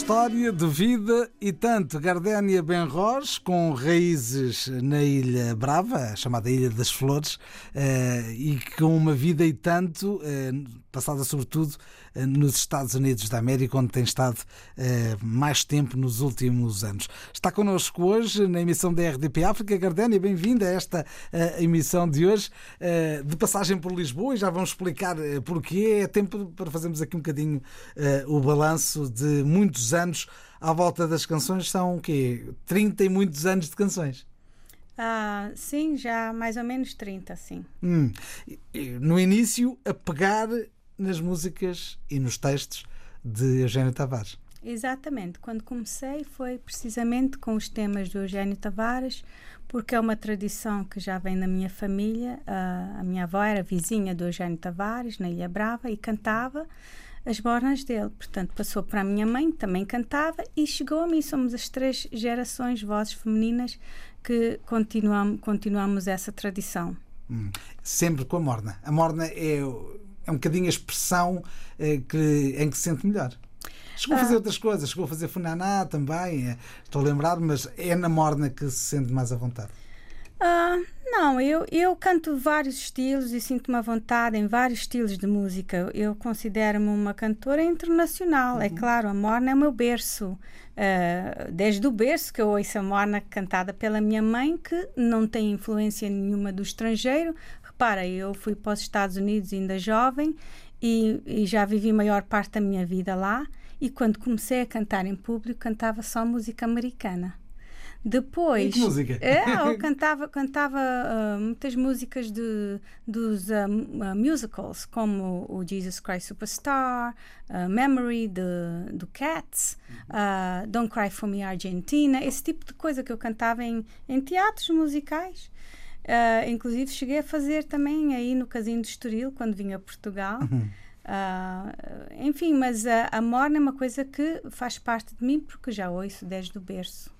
história de vida e tanto. Gardénia Benros, com raízes na Ilha Brava, chamada Ilha das Flores, eh, e com uma vida e tanto, eh, passada sobretudo eh, nos Estados Unidos da América, onde tem estado mais tempo nos últimos anos. Está connosco hoje na emissão da RDP África. Gardénia, bem-vinda a esta emissão de hoje, de passagem por Lisboa, e já vamos explicar porquê. É tempo para fazermos aqui um bocadinho o balanço de muitos anos à volta das canções. São o quê? 30 e muitos anos de canções. Ah, sim, já mais ou menos 30, sim. Hum. No início, a pegar nas músicas e nos textos de Eugênio Tavares. Exatamente. Quando comecei foi precisamente com os temas do Eugênio Tavares, porque é uma tradição que já vem na minha família. Uh, a minha avó era vizinha do Eugênio Tavares, na Ilha Brava, e cantava as bornas dele. Portanto, passou para a minha mãe, que também cantava, e chegou a mim. Somos as três gerações, vozes femininas, que continuamos, continuamos essa tradição. Hum. Sempre com a morna. A morna é, é um bocadinho a expressão eh, que, em que se sente melhor. Chegou a fazer ah. outras coisas, chegou a fazer funaná também, é, estou a lembrar, mas é na morna que se sente mais à vontade. Uh, não, eu, eu canto vários estilos e sinto-me à vontade em vários estilos de música. Eu considero-me uma cantora internacional. É uhum. É claro, a Morna é o meu berço. Uh, desde o berço que eu ouço a Morna cantada pela minha mãe, que não tem influência nenhuma do estrangeiro. Repara, eu fui para os Estados Unidos ainda jovem e, e já vivi a maior parte da minha vida lá. E quando comecei a cantar em público, cantava só música americana. Depois. Que música? É, eu cantava, cantava uh, muitas músicas de, dos uh, musicals, como o Jesus Christ Superstar, uh, Memory de, do Cats, Don't Cry for Me Argentina, esse tipo de coisa que eu cantava em, em teatros musicais. Inclusive cheguei a fazer também aí no Casino de Estoril, quando vim a Portugal. Uhum. Uh, enfim, mas a, a morna é uma coisa que faz parte de mim porque já ouço desde o berço.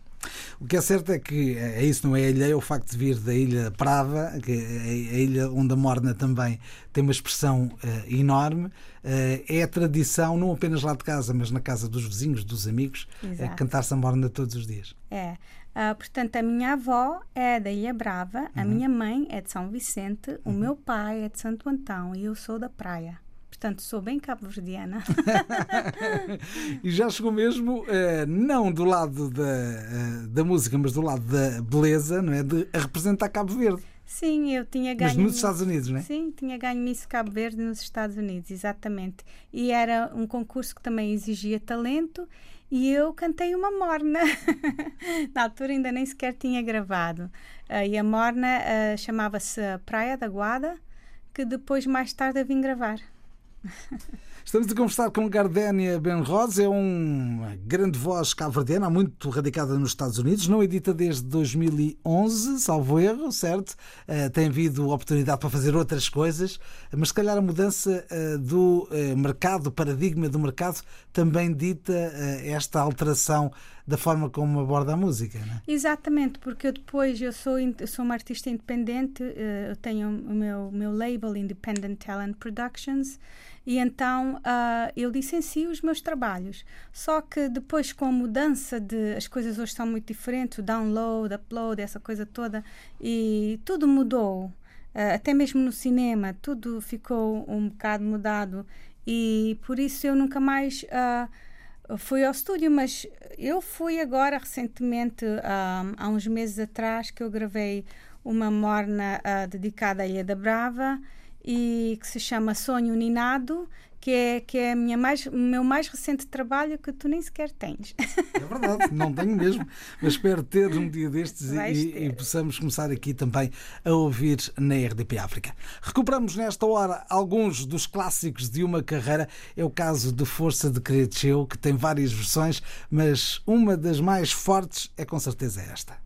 O que é certo é que é isso, não é ilha, é o facto de vir da Ilha Prava, que é a ilha onde a morna também tem uma expressão uh, enorme. Uh, é a tradição, não apenas lá de casa, mas na casa dos vizinhos, dos amigos, uh, cantar-se a morna todos os dias. É. Uh, portanto, a minha avó é da Ilha Brava, a uhum. minha mãe é de São Vicente, uhum. o meu pai é de Santo Antão e eu sou da praia portanto sou bem cabo-verdiana. e já chegou mesmo, eh, não do lado da, eh, da música, mas do lado da beleza, não é? De representar Cabo Verde. Sim, eu tinha ganho. Mas nos Estados Unidos, não é? Sim, tinha ganho Miss Cabo Verde nos Estados Unidos, exatamente. E era um concurso que também exigia talento e eu cantei uma morna. Na altura ainda nem sequer tinha gravado. Uh, e a morna uh, chamava-se Praia da Guada, que depois, mais tarde, eu vim gravar. Estamos a conversar com Gardénia Benrosa, é uma grande voz cabo-verdiana, muito radicada nos Estados Unidos, não edita desde 2011, salvo erro, certo? Uh, tem havido oportunidade para fazer outras coisas, mas se calhar a mudança uh, do uh, mercado, do paradigma do mercado, também dita esta alteração da forma como aborda a música, não é? Exatamente, porque eu depois eu sou, sou uma artista independente, eu tenho o meu, o meu label Independent Talent Productions e então uh, eu licencio os meus trabalhos. Só que depois, com a mudança de. As coisas hoje estão muito diferentes, o download, upload, essa coisa toda, e tudo mudou. Uh, até mesmo no cinema, tudo ficou um bocado mudado. E por isso eu nunca mais. Uh, fui ao estúdio, mas eu fui agora recentemente, há uns meses atrás, que eu gravei uma morna dedicada à Ilha da Brava e que se chama Sonho Ninado, que é, que é a minha mais, o meu mais recente trabalho que tu nem sequer tens. É verdade, não tenho mesmo, mas espero ter um dia destes e, e, possamos começar aqui também a ouvir na RDP África. Recuperamos nesta hora alguns dos clássicos de uma carreira. É o caso de Força de Creteu, que tem várias versões, mas uma das mais fortes é com certeza esta.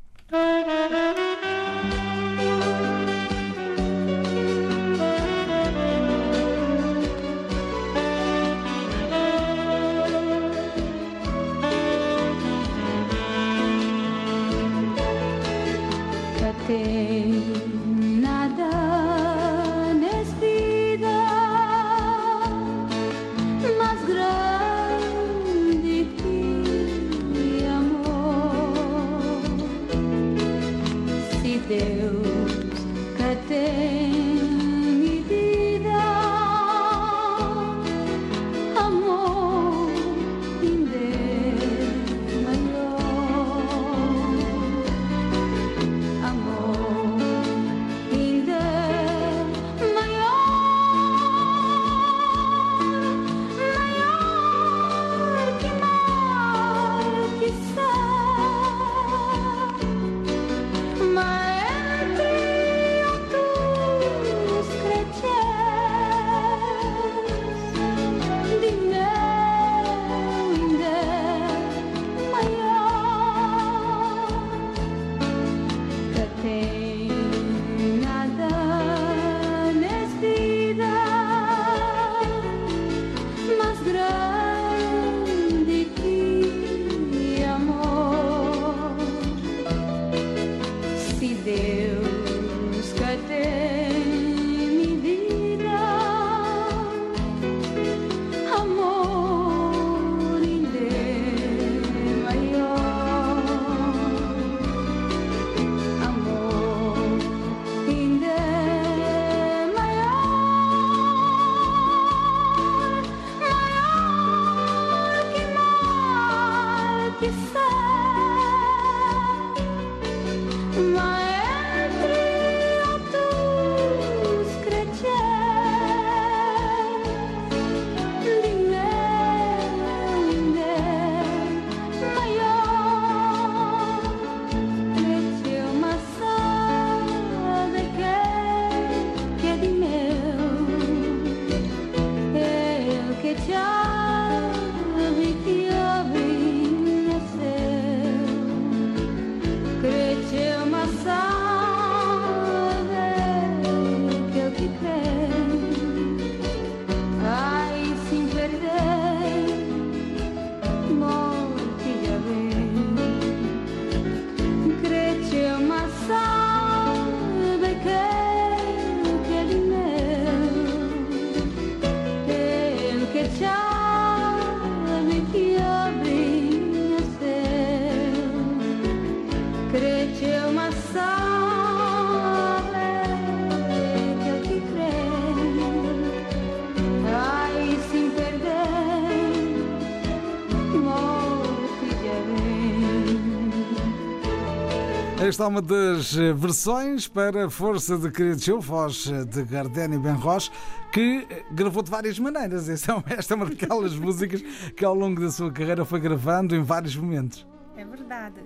Esta é uma das versões para Força de Querido voz de Gardeni Benros, que eh, gravou de várias maneiras. Esta é uma daquelas músicas que ao longo da sua carreira foi gravando em vários momentos. É verdade.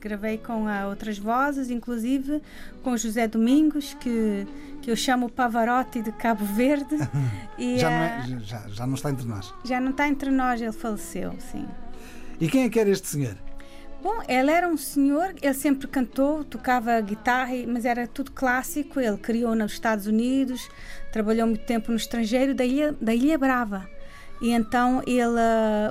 Gravei com outras vozes, inclusive com José Domingos, que, que eu chamo Pavarotti de Cabo Verde. já, não é, já, já não está entre nós. Já não está entre nós, ele faleceu, sim. E quem é que era este senhor? Bom, ele era um senhor, ele sempre cantou, tocava guitarra, mas era tudo clássico. Ele criou nos Estados Unidos, trabalhou muito tempo no estrangeiro, da Ilha, da Ilha Brava. E então ele,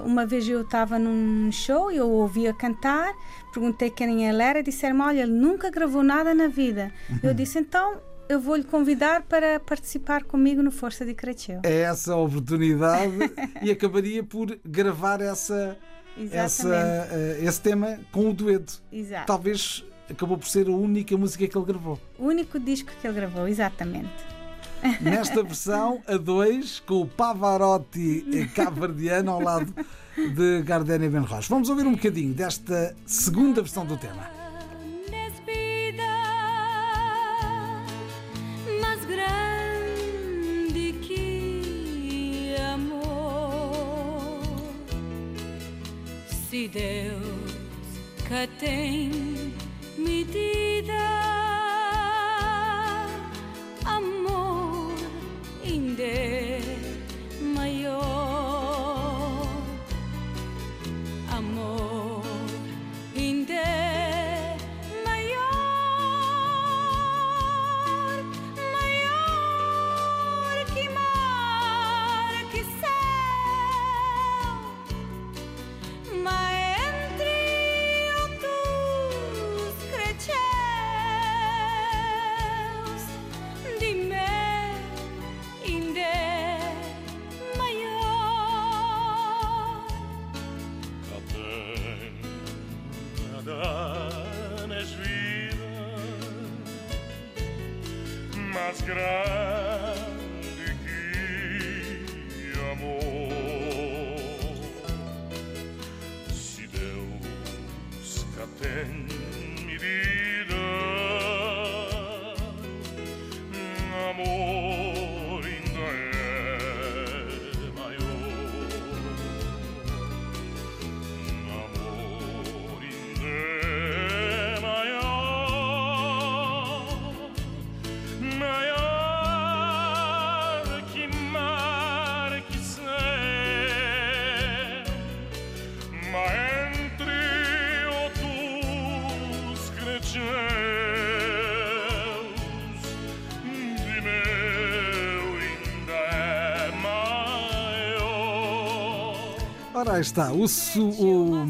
uma vez eu estava num show, eu ouvia cantar, perguntei quem ele era, disseram olha, ele nunca gravou nada na vida. Uhum. Eu disse, então eu vou lhe convidar para participar comigo no Força de Creteu. É essa a oportunidade e acabaria por gravar essa essa, uh, esse tema com o dueto. Exato. Talvez acabou por ser a única música que ele gravou. O único disco que ele gravou, exatamente. Nesta versão, a dois, com o Pavarotti cavardiano ao lado de Gardenia Benroche. Vamos ouvir um bocadinho desta segunda versão do tema. Deus que tem medida. Ora, está, o, o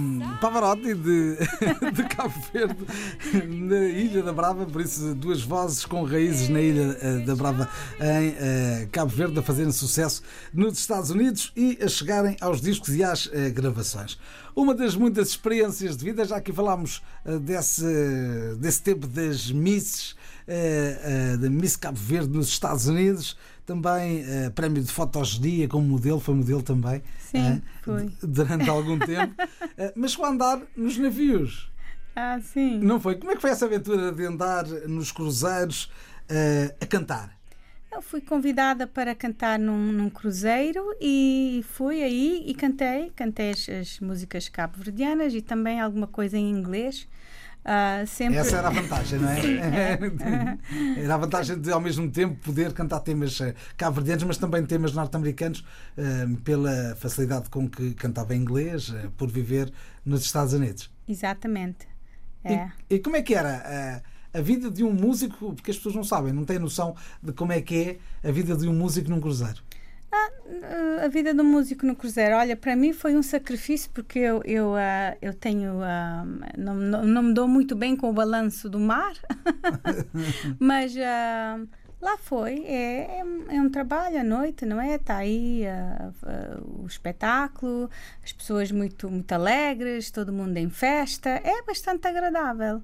Pavarotti de, de Cabo Verde, na Ilha da Brava, por isso duas vozes com raízes na Ilha eh, da Brava, em uh, Cabo Verde, a fazerem sucesso nos Estados Unidos e a chegarem aos discos e às uh, gravações. Uma das muitas experiências de vida, já que falámos desse, desse tempo das Misses, da Miss Cabo Verde nos Estados Unidos, também uh, prémio de fotogenia como modelo, foi modelo também. Sim, uh, foi. Durante algum tempo. Uh, mas a andar nos navios. Ah, sim. Não foi? Como é que foi essa aventura de andar nos cruzeiros a cantar? Eu fui convidada para cantar num, num, cruzeiro e fui aí e cantei. Cantei as, as músicas cabo-verdianas e também alguma coisa em inglês. Uh, sempre... Essa era a vantagem, não é? Era a vantagem de, ao mesmo tempo, poder cantar temas eh, cabo-verdianos, mas também temas norte-americanos, uh, pela facilidade com que cantava em inglês, uh, por viver nos Estados Unidos. Exatamente. É. E, e, como é que era a vida de um músico? Porque as pessoas não sabem, não têm noção de como é que é a vida de um músico num cruzeiro. Ah, a vida do músico no cruzeiro, olha, para mim foi um sacrifício porque eu, eu, uh, eu tenho. Uh, não, não, me dou muito bem com o balanço do mar, mas uh, lá foi. É, é, é, um trabalho à noite, não é? Está aí o espetáculo, as pessoas muito, muito alegres, todo mundo em festa. É bastante agradável.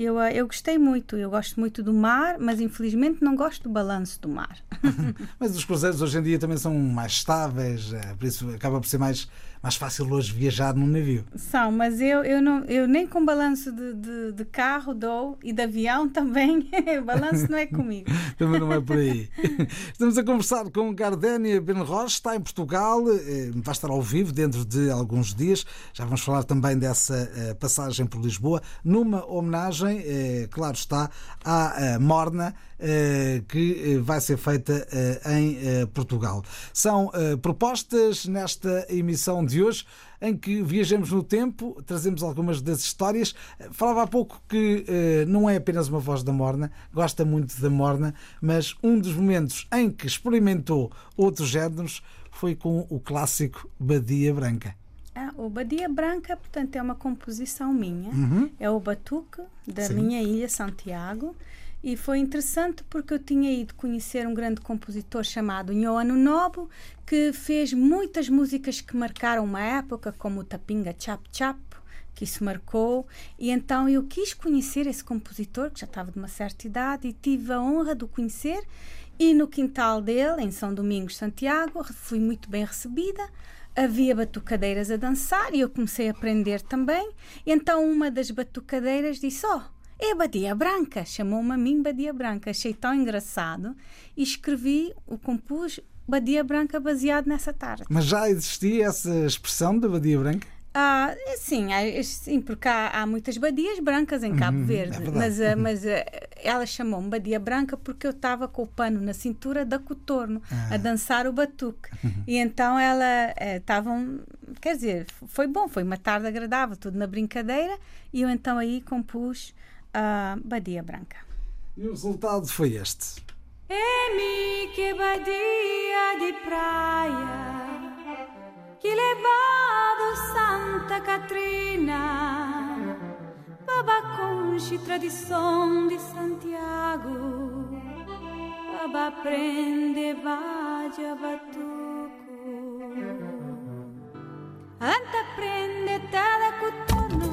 Eu, eh, eu gostei muito, eu gosto muito do mar, mas infelizmente não gosto do balanço do mar. mas os cruzeiros hoje em dia também são mais estáveis, eh, por isso acaba por ser mais mais fácil hoje viajar num navio. São, mas eu, eu, não, eu nem com balanço de, de, de carro dou e de avião também. o balanço não é comigo. também não é por aí. Estamos a conversar com Gardénia Benroche, está em Portugal, eh, vai estar ao vivo dentro de alguns dias. Já vamos falar também dessa eh, passagem por Lisboa, numa homenagem, eh, claro está, à Morna que vai ser feita em Portugal. São propostas nesta emissão de hoje, em que viajamos no tempo, trazemos algumas das histórias. Falava há pouco que uh, não é apenas uma voz da Morna, gosta muito da Morna, mas um dos momentos em que experimentou outros géneros foi com o clássico Badia Branca. Ah, o Badia Branca, portanto, é uma composição minha. Uhum. É o batuque da Sim. minha ilha, Santiago. E foi interessante porque eu tinha ido conhecer um grande compositor chamado Nhoano Nobo, que fez muitas músicas que marcaram uma época, como o Tapinga Chap Chap, que isso marcou. E então eu quis conhecer esse compositor, que já estava de uma certa idade, e tive a honra de o conhecer. E no quintal dele, em São Domingos, Santiago, fui muito bem recebida. Havia batucadeiras a dançar e eu comecei a aprender também. E então uma das batucadeiras disse. Oh, é Badia Branca, chamou-me a mim Badia Branca. Achei tão engraçado e escrevi, o compus Badia Branca baseado nessa tarde. Mas já existia essa expressão da Badia Branca? Ah, sim, sim, porque há, há, muitas badias brancas em Cabo uhum, Verde, é mas, ah, mas ah, ela chamou-me badia branca porque eu estava com o pano na cintura da cotorno ah. a dançar o batuque. Uhum. E então ela estavam, eh, quer dizer, foi bom, foi uma tarde agradável, tudo na brincadeira, e eu então aí compus a Badia Branca. E o resultado foi este. É mi que badia de praia que levado Santa Catrina Babaconche, tradição de Santiago Baba aprende, vadia batuco Anta prende, tada cutorno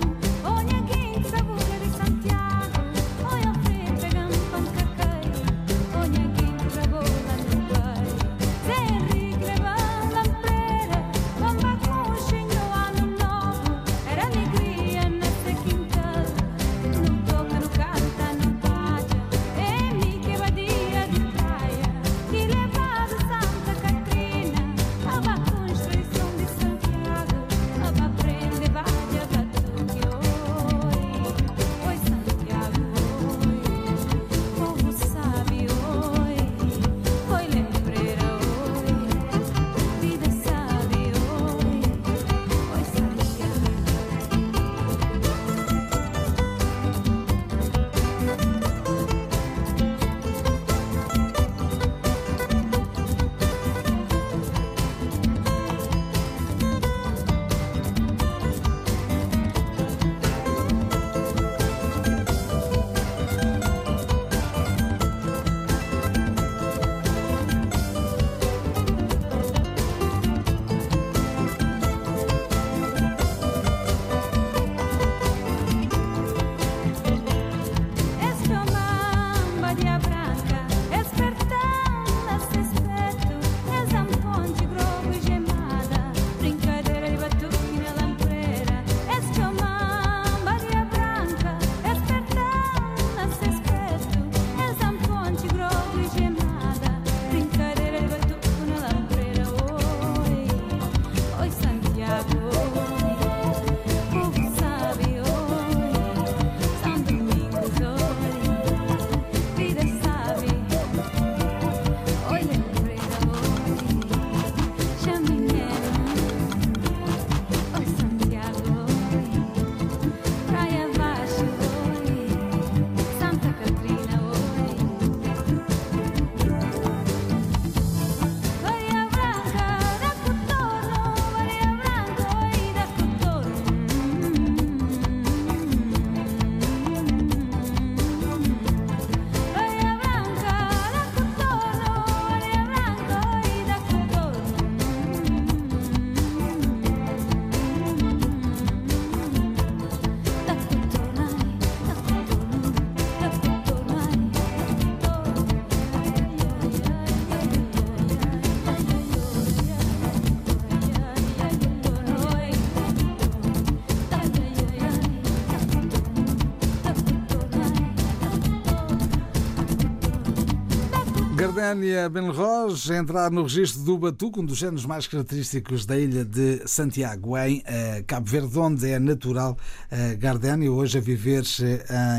Gardénia Benroz entrar no registro do batuque, um dos géneros mais característicos da ilha de Santiago, em uh, Cabo Verde, onde é natural uh, Gardénia, hoje a viver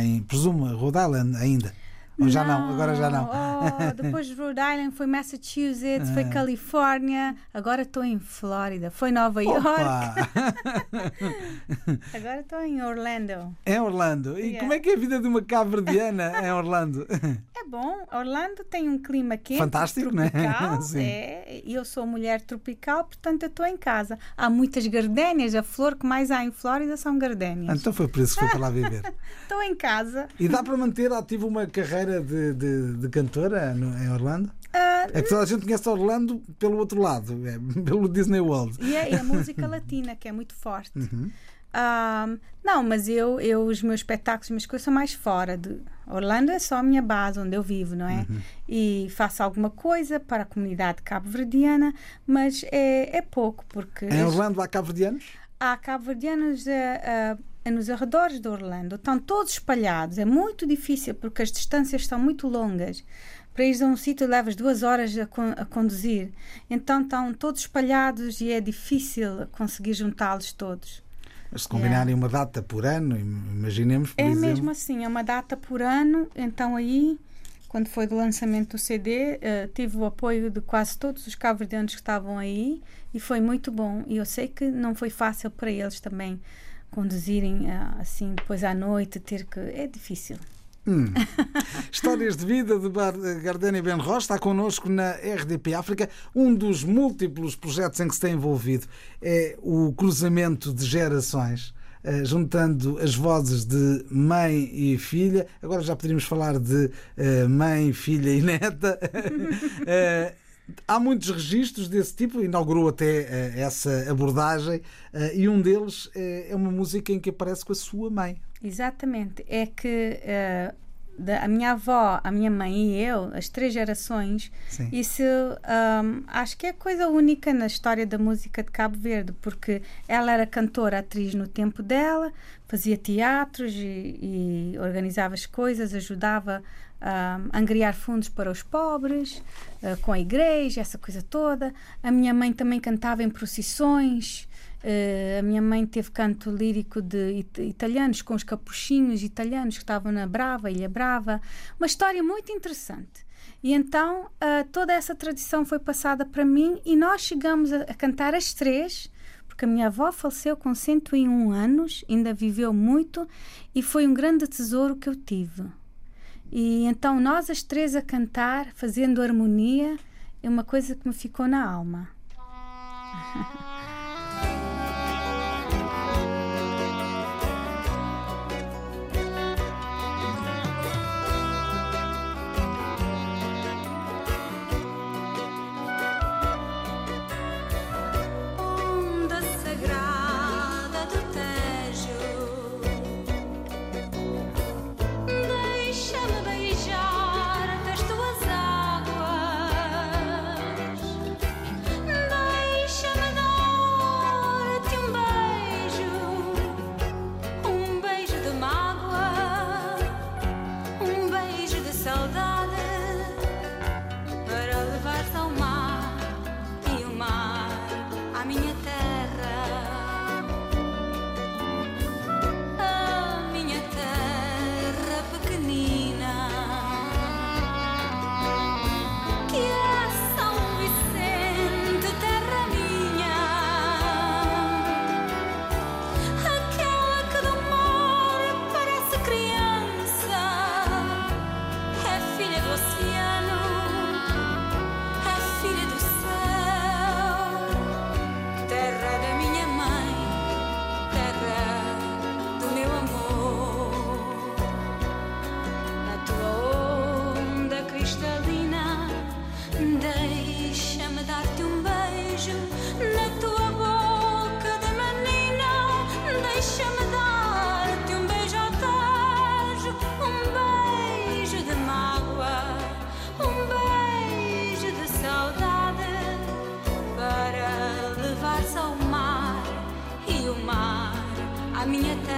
em, presumo, Rhode Island ainda. Ou já não, agora já não. Depois de Rhode Island foi Massachusetts, foi ah. Califórnia, agora estou em Flórida, foi Nova York. agora estou em Orlando. É Orlando. E yeah. como é que é a vida de uma cabo-verdiana em Orlando? É bom. Orlando tem um clima quente. Fantástico, tropical, né? Sim. É, eu sou mulher tropical, portanto eu estou em casa. Há muitas gardénias, a flor que mais há em Flórida são gardénias. Então foi por isso que foi para lá viver. Estou em casa. E dá para manter ativo uma carreira carreira de, de, de cantora no, em Orlando? Uh, é que toda a gente conhece Orlando pelo outro lado, é, pelo Disney World. E é, é, a música latina, que é muito forte. Uhum. Uh, não, mas eu, eu, os meus espetáculos, as minhas coisas são mais fora. De... Orlando é só a minha base, onde eu vivo, não é? Uhum. E faço alguma coisa para a comunidade cabo-verdiana, mas é, é pouco, porque... Em Orlando há cabo-verdianos? Há cabo-verdianos uh, uh, é nos arredores de Orlando, estão todos espalhados. É muito difícil porque as distâncias são muito longas. Para ir a um sítio levas duas horas a, con a, conduzir. Então estão todos espalhados e é difícil conseguir juntá-los todos. Mas se combinarem uma data por ano, imaginemos. Por é exemplo... mesmo assim, é uma data por ano. Então aí, quando foi do lançamento do CD, uh, eh, tive o apoio de quase todos os cabo que estavam aí e foi muito bom. E eu sei que não foi fácil para eles também conduzirem ah, assim depois à noite, ter que. É difícil. Hum. Histórias de vida de Gardenia Ben Rocha está connosco na RDP África. Um dos múltiplos projetos em que se tem envolvido é o cruzamento de gerações. Uh, juntando as vozes de mãe e filha. Agora já poderíamos falar de uh, mãe, filha e neta. uh, Há muitos registros desse tipo, inaugurou até uh, essa abordagem, uh, e um deles uh, é uma música em que aparece com a sua mãe. Exatamente. É que da, a minha avó, a minha mãe e eu, as três gerações, Sim. isso um, acho que é coisa única na história da música de Cabo Verde, porque ela era cantora, atriz no tempo dela, fazia teatros e, e organizava as coisas, ajudava um, angriar fundos para os pobres, uh, com a igreja, essa coisa toda. A minha mãe também cantava em procissões. Uh, a minha mãe teve canto lírico de it italianos, com os capuchinhos italianos que estavam na Brava, Ilha Brava. Uma história muito interessante. E então uh, toda essa tradição foi passada para mim e nós chegamos a, a cantar as três porque a minha avó faleceu com 101 anos, ainda viveu muito e foi um grande tesouro que eu tive. E então nós as três a cantar, fazendo harmonia, é uma coisa que me ficou na alma. tua onda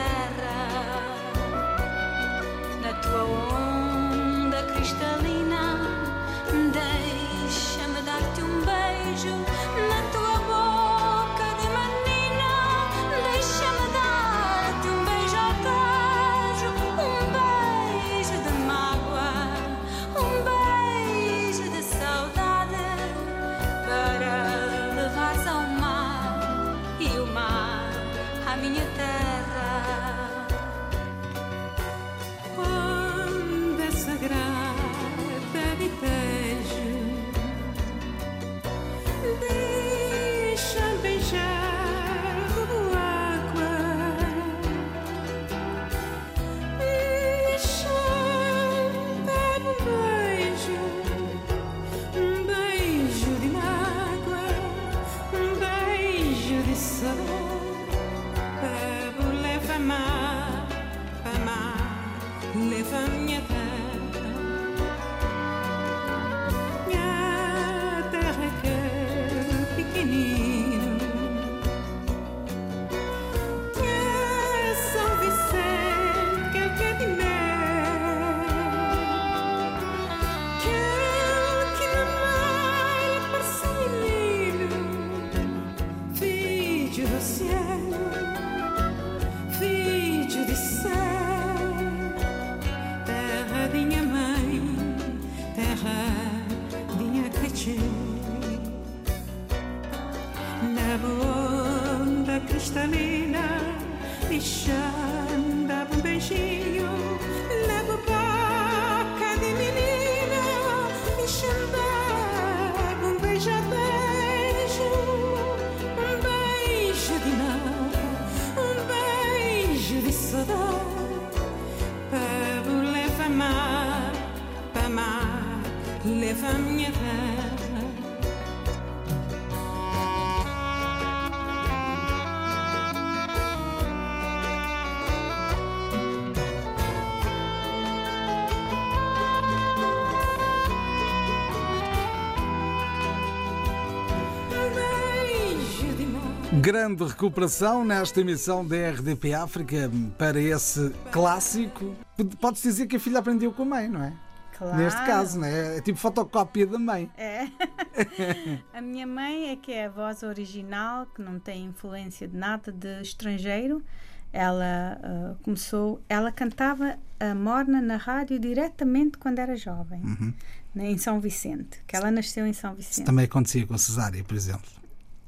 Grande recuperação nesta emissão da RDP África para esse clássico. Pode-se dizer que a filha aprendeu com a mãe, não é? Claro. Neste caso, é? É tipo fotocópia da mãe. É. a minha mãe é que é a voz original, que não tem influência de nada de estrangeiro. Ela uh, começou, ela cantava a Morna na rádio diretamente quando era jovem, Uhum. né, em São Vicente, que ela nasceu em São Vicente. Também acontecia com a Cesária, por exemplo,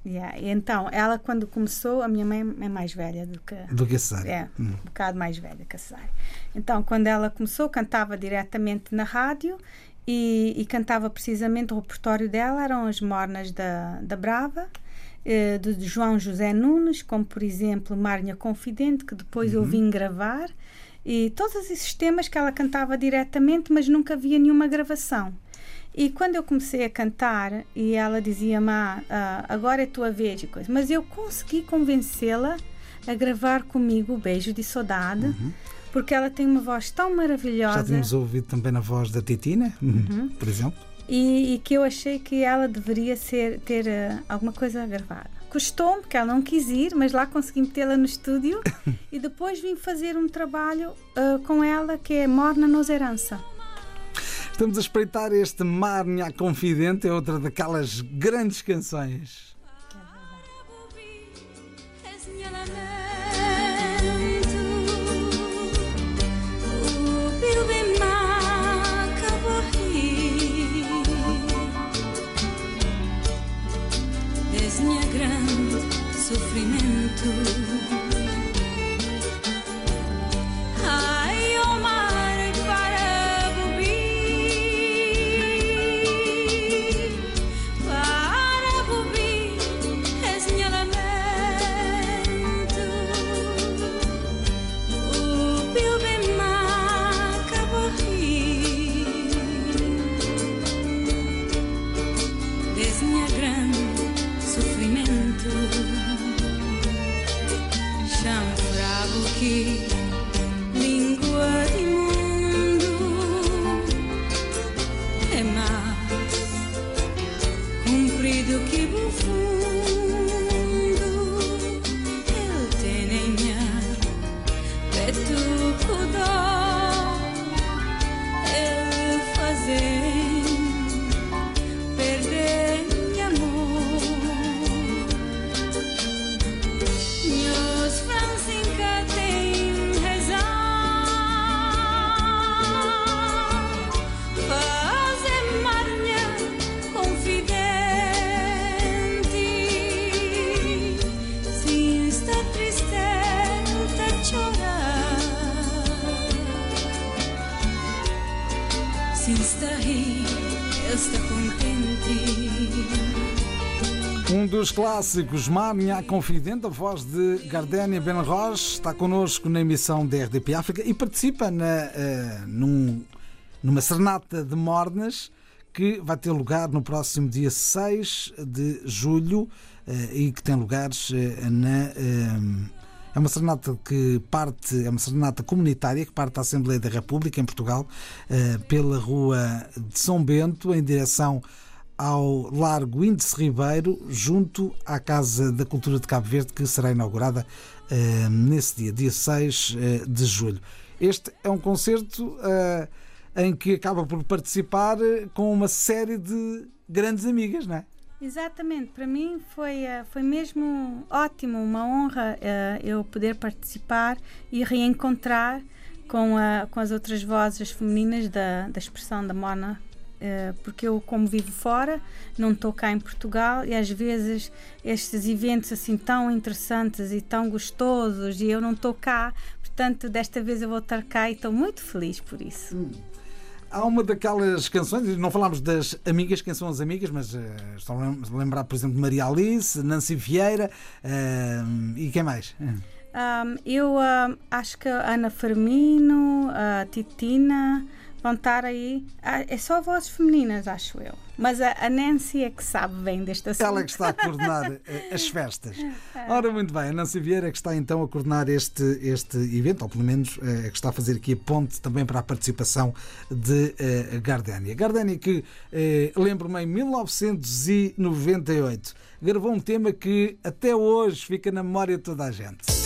Yeah. Então, ela quando começou, a minha mãe é mais velha do que do que a Cesária. É, um bocado mais velha que a Cesária. Então, quando ela começou, cantava diretamente na rádio e, e cantava precisamente o repertório dela, eram as mornas da, da Brava, eh, de João José Nunes, como por exemplo Marinha Confidente, que depois eu vim gravar, e todos esses temas que ela cantava diretamente, mas nunca havia nenhuma gravação. E quando eu comecei a cantar e ela dizia-me, ah, ah, agora é tua vez e coisa, mas eu consegui convencê-la a gravar comigo o Beijo de Saudade, porque ela tem uma voz tão Já maravilhosa tínhamos ouvido também na voz da Titina, Uhum. por exemplo. e, e que eu achei que ela deveria ser, ter ah, alguma coisa gravada. Custou-me, porque ela não quis ir, mas lá consegui metê-la no estúdio e depois vim fazer um trabalho ah, com ela que é Morna nos Herança. Estamos a espreitar este Mar Nha Confidente, é outra daquelas grandes canções. Dos clássicos, Mar Nha Confidente, a voz de Gardénia Benarroz, está connosco na emissão da RDP África e participa na, eh, num- numa serenata de Mornas que vai ter lugar no próximo dia 6 de julho eh, e que tem lugares eh, na. é uma serenata que parte, é uma serenata comunitária que parte da Assembleia da República em Portugal pela rua de São Bento em direção ao Largo Índice Ribeiro, junto à Casa da Cultura de Cabo Verde, que será inaugurada eh, nesse dia, dia 6 eh, de julho. Este é um concerto eh, em que acaba por participar com uma série de grandes amigas, não é? Exatamente, para mim foi, foi mesmo ótimo, uma honra eu poder participar e reencontrar com, a, com as outras vozes femininas da, da expressão da Mona porque eu, como vivo fora, não estou cá em Portugal e às vezes estes eventos assim tão interessantes e tão gostosos e eu não estou cá, portanto, desta vez eu vou estar cá e estou muito feliz por isso. Há uma daquelas canções, não falámos das amigas, quem são as amigas, mas uh, estou a lembrar, por exemplo, de Maria Alice, Nancy Vieira uh, e quem mais? Um, eu um, acho que Ana Fermino, a Titina vão estar aí. Ah, é só vozes femininas, acho eu. Mas a, Nancy é que sabe bem deste assunto. Ela é que está a coordenar eh, as festas. Ora, muito bem, a Nancy Vieira é que está então a coordenar este, este evento, ou pelo menos é que está a fazer aqui a ponte também para a participação de uh, Gardénia. Gardénia que, uh, lembro-me, em 1998 gravou um tema que até hoje fica na memória de toda a gente.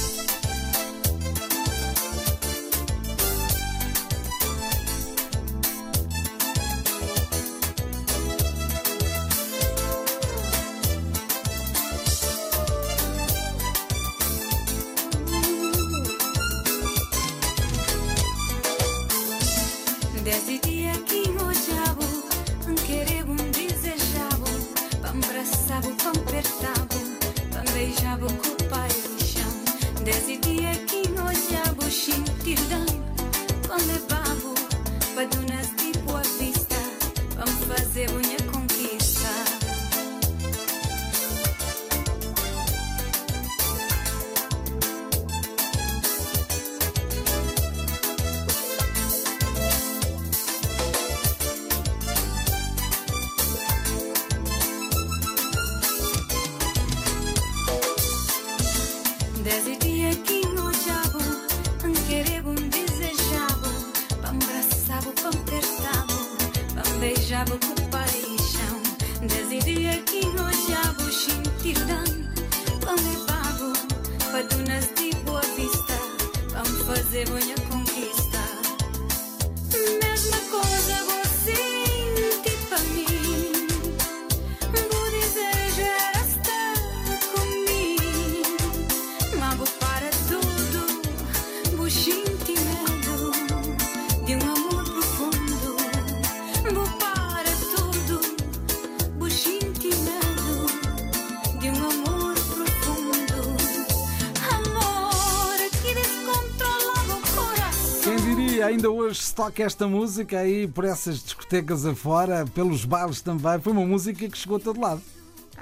Toca esta música aí por essas discotecas afora, pelos bailes também. Foi uma música que chegou a todo lado.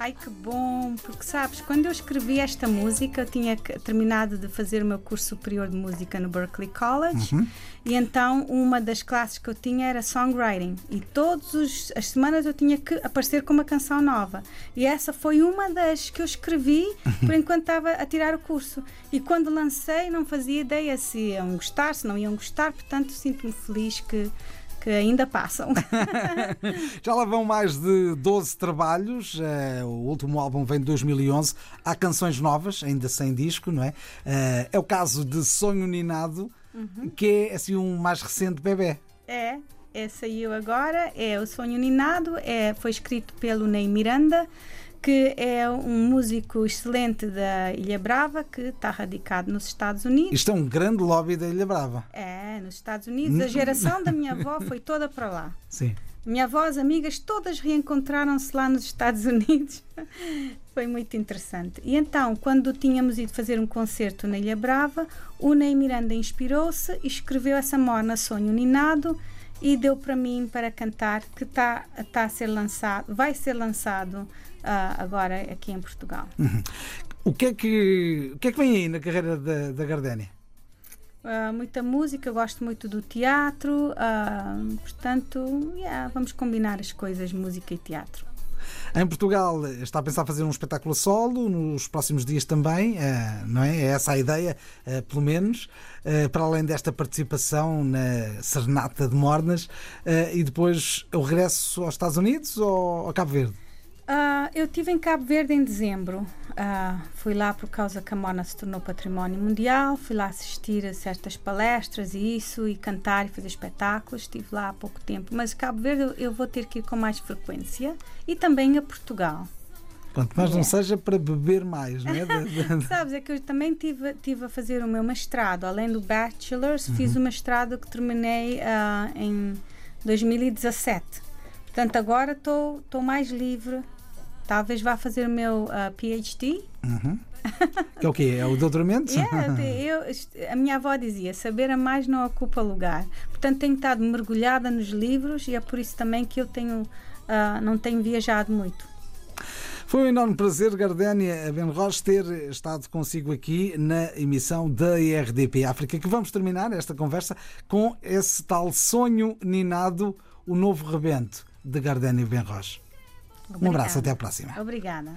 Ai que bom, porque sabes, quando eu escrevi esta música, eu tinha terminado de fazer o meu curso superior de música no Berklee College uhum. e então uma das classes que eu tinha era songwriting e todas as semanas eu tinha que aparecer com uma canção nova. E essa foi uma das que eu escrevi por enquanto estava a tirar o curso. E quando lancei não fazia ideia se iam gostar, se não iam gostar, portanto sinto-me feliz que que ainda passam. Já lá vão mais de 12 trabalhos. Uh, o último álbum vem de 2011. Há canções novas, ainda sem disco, não é? Uh, é o caso de Sonho Ninado, uhum. que é assim um mais recente bebê. É, é, saiu agora, é o Sonho Ninado, é, foi escrito pelo Ney Miranda que é um músico excelente da Ilha Brava, que está radicado nos Estados Unidos. Isto é um grande lobby da Ilha Brava. É, nos Estados Unidos. A geração da minha avó foi toda para lá. Sim. Minha avó, as amigas, todas reencontraram-se lá nos Estados Unidos. foi muito interessante. E então, quando tínhamos ido fazer um concerto na Ilha Brava, o Ney Miranda inspirou-se e escreveu essa morna Sonho Ninado e deu para mim para cantar, que está tá a ser lançado, vai ser lançado agora aqui em Portugal. Uhum. O, que é que, o que é que vem aí na carreira da, da Gardénia? Uh, muita música, gosto muito do teatro, uh, portanto, yeah, vamos combinar as coisas, música e teatro. Em Portugal está a pensar fazer um espetáculo solo nos próximos dias também, não é? É essa a ideia, pelo menos, para além desta participação na Serenata de Mornas e depois o regresso aos Estados Unidos ou ao Cabo Verde? Uh, eu estive em Cabo Verde em dezembro. Uh, fui lá por causa que a Mona se tornou património mundial. Fui lá assistir a certas palestras e isso, e cantar e fazer espetáculos. Estive lá há pouco tempo. Mas Cabo Verde eu, eu vou ter que ir com mais frequência e também a Portugal. Quanto mais é. não seja para beber mais, não é? Sabes, é que eu também tive, tive a fazer o meu mestrado. Além do Bachelor's, uhum. fiz o mestrado que terminei uh, em 2017 Portanto, agora estou mais livre. Talvez vá fazer o meu uh, PhD. Que é o quê? É o doutoramento? Yeah, eu, a minha avó dizia: saber a mais não ocupa lugar. Portanto, tenho estado mergulhada nos livros e é por isso também que eu tenho, uh, não tenho viajado muito. Foi um enorme prazer, Gardénia Benros, ter estado consigo aqui na emissão da IRDP África, que vamos terminar esta conversa com esse tal sonho ninado, o novo rebento de Gardénia Benros. Um abraço, até à próxima. Obrigada.